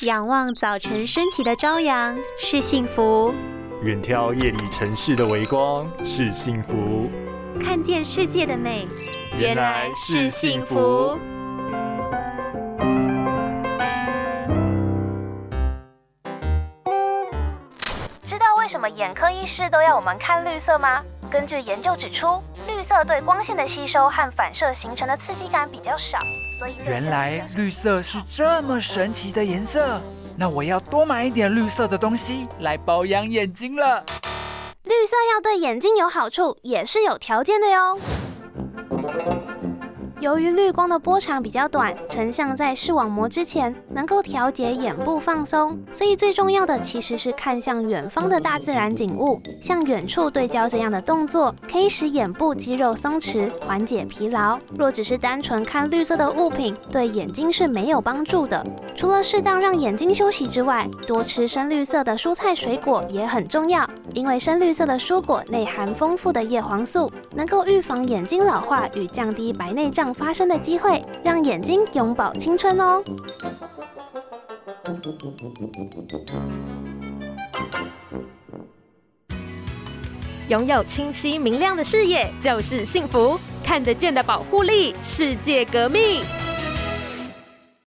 仰望早晨升起的朝阳是幸福，远眺夜里城市的微光是幸福，看见世界的美原来是幸福。知道为什么眼科医师都要我们看绿色吗？根据研究指出，绿色对光线的吸收和反射形成的刺激感比较少，所以原来绿色是这么神奇的颜色。那我要多买一点绿色的东西来保养眼睛了。绿色要对眼睛有好处，也是有条件的哟。由于绿光的波长比较短，成像在视网膜之前能够调节眼部放松，所以最重要的其实是看向远方的大自然景物，像远处对焦这样的动作，可以使眼部肌肉松弛，缓解疲劳。若只是单纯看绿色的物品，对眼睛是没有帮助的。除了适当让眼睛休息之外，多吃深绿色的蔬菜水果也很重要，因为深绿色的蔬果内含丰富的叶黄素，能够预防眼睛老化与降低白内障。发生的机会，让眼睛永葆青春哦！拥有清晰明亮的视野就是幸福，看得见的保护力，世界革命。